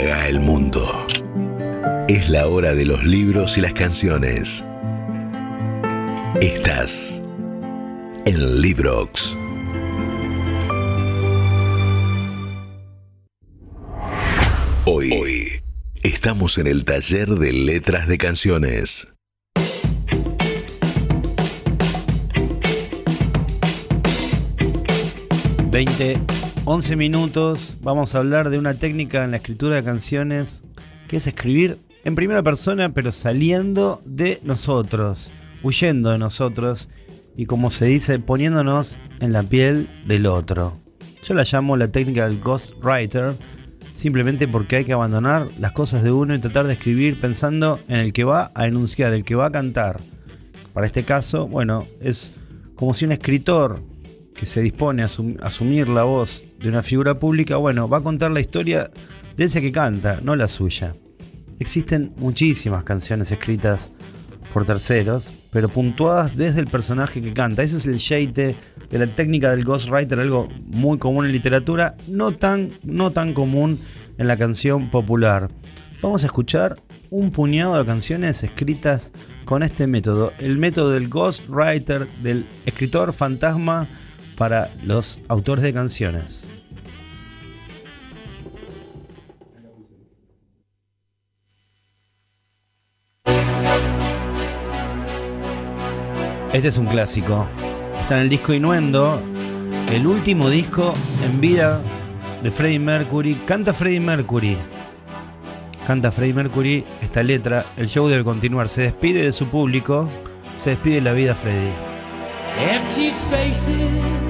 el mundo. Es la hora de los libros y las canciones. Estás en Librox. Hoy, Hoy estamos en el taller de letras de canciones. 20, 11 minutos. Vamos a hablar de una técnica en la escritura de canciones que es escribir en primera persona, pero saliendo de nosotros, huyendo de nosotros y, como se dice, poniéndonos en la piel del otro. Yo la llamo la técnica del ghostwriter, simplemente porque hay que abandonar las cosas de uno y tratar de escribir pensando en el que va a enunciar, el que va a cantar. Para este caso, bueno, es como si un escritor que se dispone a asumir la voz de una figura pública, bueno, va a contar la historia de ese que canta, no la suya. Existen muchísimas canciones escritas por terceros, pero puntuadas desde el personaje que canta. Ese es el sheite de la técnica del ghostwriter, algo muy común en literatura, no tan, no tan común en la canción popular. Vamos a escuchar un puñado de canciones escritas con este método, el método del ghostwriter, del escritor fantasma para los autores de canciones. Este es un clásico. Está en el disco Inuendo, el último disco en vida de Freddie Mercury. Canta Freddie Mercury. Canta Freddie Mercury esta letra. El show debe continuar. Se despide de su público. Se despide de la vida Freddie. Empty spaces.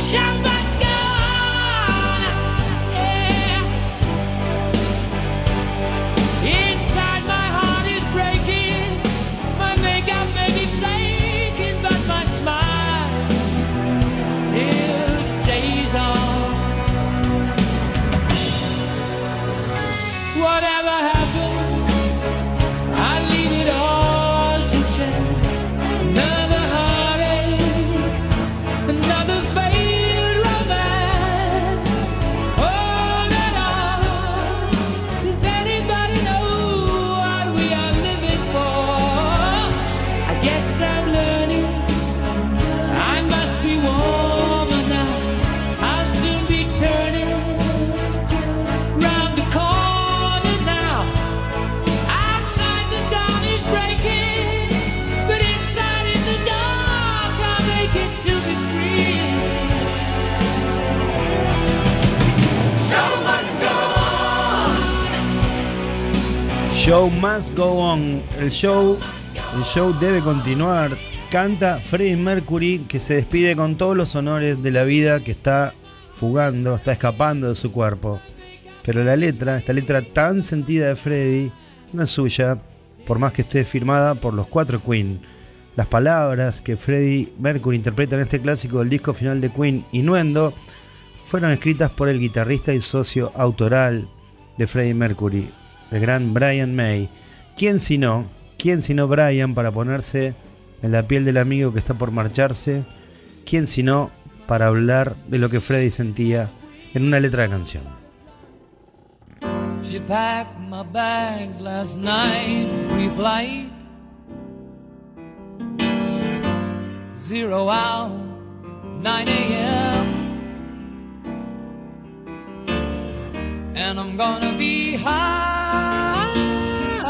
想。Show must go on. El show, el show debe continuar. Canta Freddie Mercury que se despide con todos los honores de la vida que está fugando, está escapando de su cuerpo. Pero la letra, esta letra tan sentida de Freddie, no es suya, por más que esté firmada por los cuatro Queen. Las palabras que Freddie Mercury interpreta en este clásico del disco final de Queen, Innuendo, fueron escritas por el guitarrista y socio autoral de Freddie Mercury, el gran Brian May. ¿Quién si no? ¿Quién si no Brian para ponerse en la piel del amigo que está por marcharse? ¿Quién si no para hablar de lo que Freddy sentía en una letra de canción? She packed my bags last night, pre-flight. Zero hour, 9 a.m. And I'm gonna be high.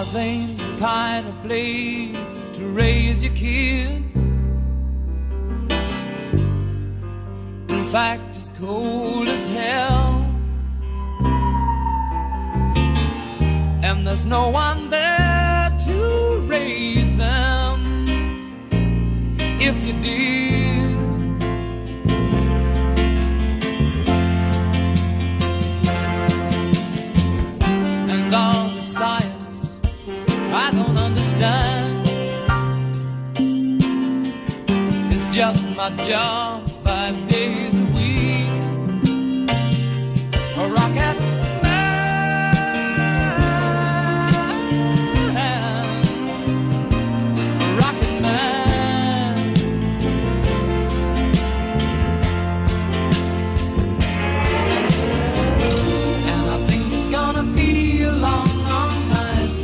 Mars ain't the kind of place to raise your kids. In fact, it's cold as hell. And there's no one there understand. It's just my job five days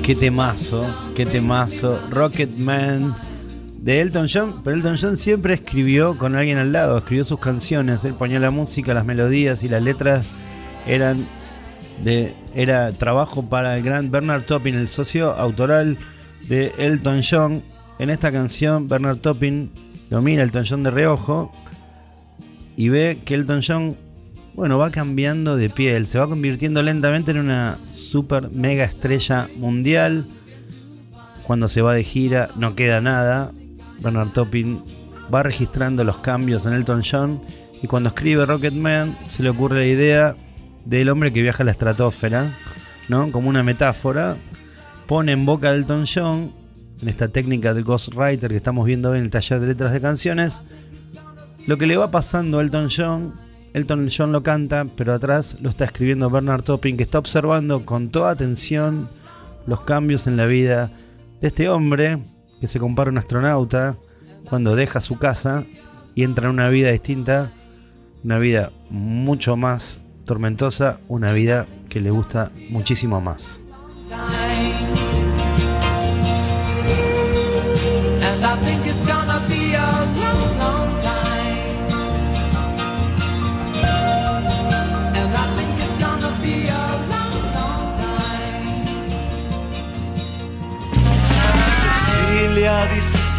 Qué temazo, qué temazo. Rocketman de Elton John. Pero Elton John siempre escribió con alguien al lado, escribió sus canciones. Él ponía la música, las melodías y las letras eran de era trabajo para el gran Bernard Topping, el socio autoral de Elton John. En esta canción, Bernard Topping lo mira Elton John de reojo y ve que Elton John, bueno, va cambiando de piel, se va convirtiendo lentamente en una super mega estrella mundial. Cuando se va de gira no queda nada. Bernard Topping va registrando los cambios en Elton John y cuando escribe Rocketman se le ocurre la idea del hombre que viaja a la estratosfera, ¿no? Como una metáfora. Pone en boca de Elton John, en esta técnica del ghostwriter que estamos viendo hoy en el taller de letras de canciones, lo que le va pasando a Elton John, Elton John lo canta, pero atrás lo está escribiendo Bernard Topping, que está observando con toda atención los cambios en la vida de este hombre que se compara a un astronauta cuando deja su casa y entra en una vida distinta, una vida mucho más tormentosa, una vida que le gusta muchísimo más.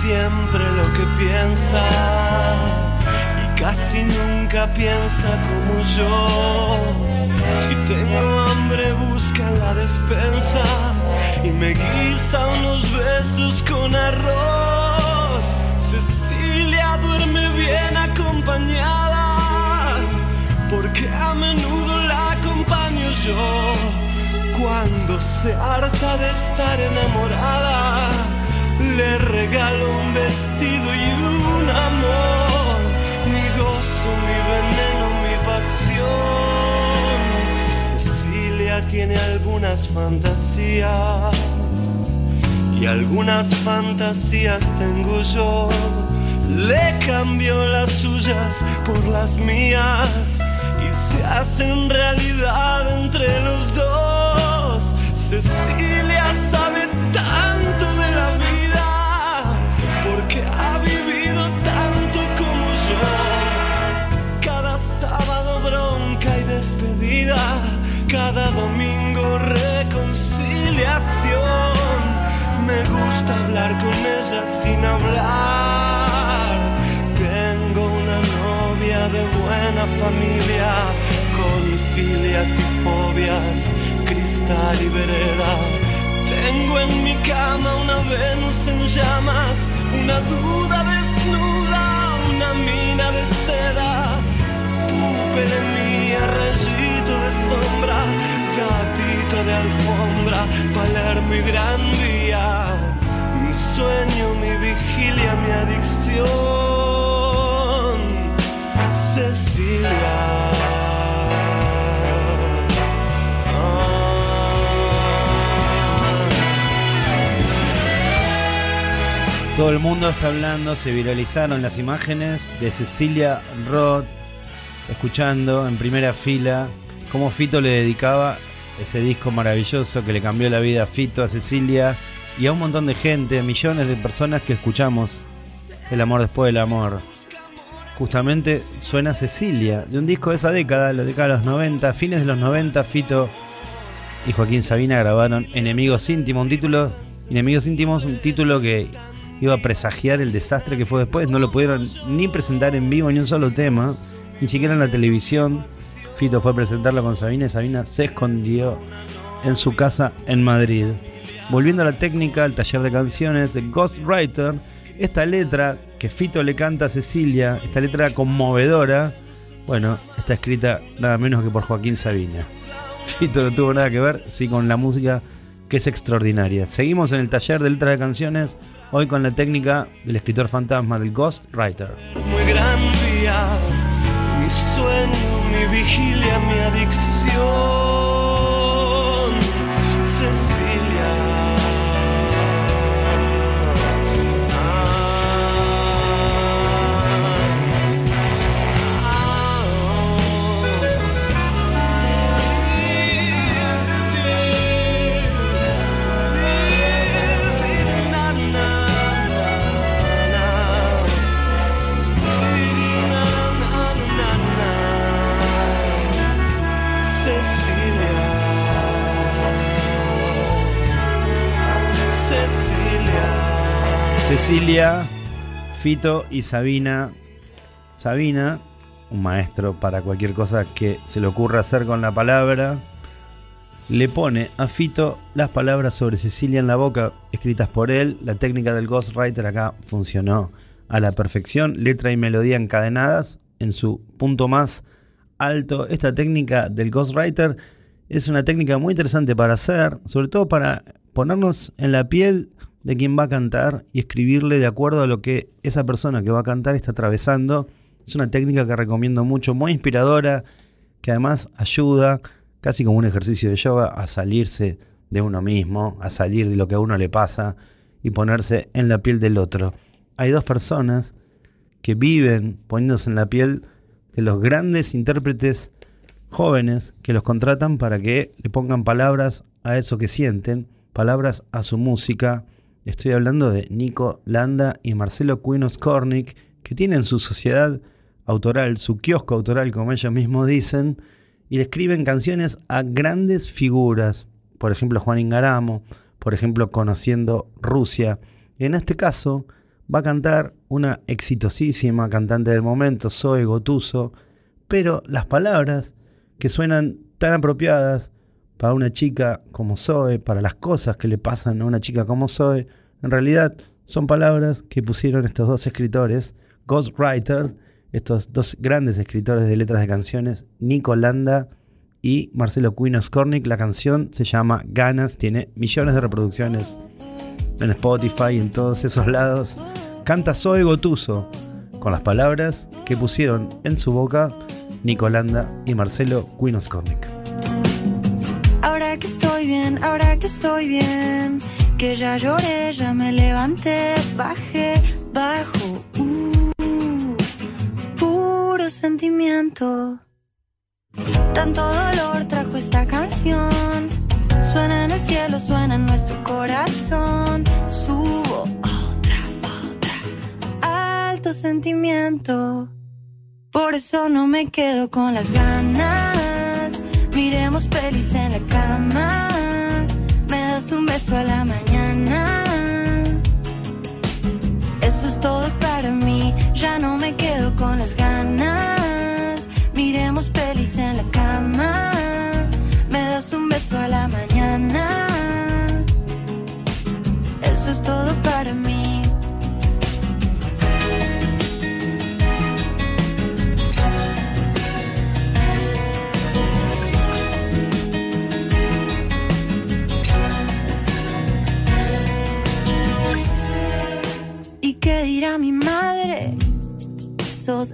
Siempre lo que piensa y casi nunca piensa como yo. Si tengo hambre busca en la despensa y me guisa unos besos con arroz. Cecilia duerme bien acompañada porque a menudo la acompaño yo. Cuando se harta de estar enamorada, le regalo un vestido y un amor, mi gozo, mi veneno, mi pasión. Cecilia tiene algunas fantasías y algunas fantasías tengo yo. Le cambio las suyas por las mías y se hacen realidad entre los dos. Cecilia sabe tanto Cada domingo reconciliación. Me gusta hablar con ella sin hablar. Tengo una novia de buena familia, con filias y fobias, cristal y vereda. Tengo en mi cama una Venus en llamas, una duda desnuda, una mina de seda, púpele mía, rayito de sol alfombra, Palermo y Gran Vía. Mi sueño, mi vigilia, mi adicción. Cecilia. Todo el mundo está hablando, se viralizaron las imágenes de Cecilia Roth escuchando en primera fila cómo Fito le dedicaba ese disco maravilloso que le cambió la vida a Fito, a Cecilia y a un montón de gente, millones de personas que escuchamos El amor después del amor. Justamente suena Cecilia, de un disco de esa década, la década de los 90, fines de los 90, Fito y Joaquín Sabina grabaron Enemigos íntimos, un título, Enemigos íntimos, un título que iba a presagiar el desastre que fue después, no lo pudieron ni presentar en vivo ni un solo tema, ni siquiera en la televisión. Fito fue a presentarlo con Sabina y Sabina se escondió en su casa en Madrid. Volviendo a la técnica, al taller de canciones de Ghostwriter, esta letra que Fito le canta a Cecilia, esta letra conmovedora, bueno, está escrita nada menos que por Joaquín Sabina. Fito no tuvo nada que ver, sí, con la música que es extraordinaria. Seguimos en el taller de letra de canciones, hoy con la técnica del escritor fantasma del Ghostwriter. muy gran día, mi sueño, mi vigilia, mi adicción, Cecilia. Fito y Sabina. Sabina, un maestro para cualquier cosa que se le ocurra hacer con la palabra, le pone a Fito las palabras sobre Cecilia en la boca, escritas por él. La técnica del ghostwriter acá funcionó a la perfección. Letra y melodía encadenadas en su punto más alto. Esta técnica del ghostwriter es una técnica muy interesante para hacer, sobre todo para ponernos en la piel de quien va a cantar y escribirle de acuerdo a lo que esa persona que va a cantar está atravesando. Es una técnica que recomiendo mucho, muy inspiradora, que además ayuda, casi como un ejercicio de yoga, a salirse de uno mismo, a salir de lo que a uno le pasa y ponerse en la piel del otro. Hay dos personas que viven poniéndose en la piel de los grandes intérpretes jóvenes que los contratan para que le pongan palabras a eso que sienten, palabras a su música. Estoy hablando de Nico Landa y Marcelo Cuinos Cornick, que tienen su sociedad autoral, su kiosco autoral, como ellos mismos dicen, y le escriben canciones a grandes figuras. Por ejemplo, Juan Ingaramo, por ejemplo, Conociendo Rusia. En este caso, va a cantar una exitosísima cantante del momento, Zoe Gotuso, pero las palabras que suenan tan apropiadas para una chica como Zoe, para las cosas que le pasan a una chica como Zoe, en realidad son palabras que pusieron estos dos escritores, Ghostwriter, estos dos grandes escritores de letras de canciones, Nico Landa y Marcelo Cuinos Cornick. La canción se llama Ganas, tiene millones de reproducciones en Spotify y en todos esos lados. Canta Zoe Gotuso con las palabras que pusieron en su boca Nico Landa y Marcelo Cuinos Cornick. Que estoy bien, ahora que estoy bien, que ya lloré, ya me levanté, bajé, bajo, uh, puro sentimiento. Tanto dolor trajo esta canción, suena en el cielo, suena en nuestro corazón, subo otra, otra, alto sentimiento. Por eso no me quedo con las ganas. Miremos pelis en la cama. Me das un beso a la mañana. Esto es todo para mí. Ya no me quedo con las ganas. Miremos pelis en la cama.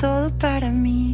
Todo para mí.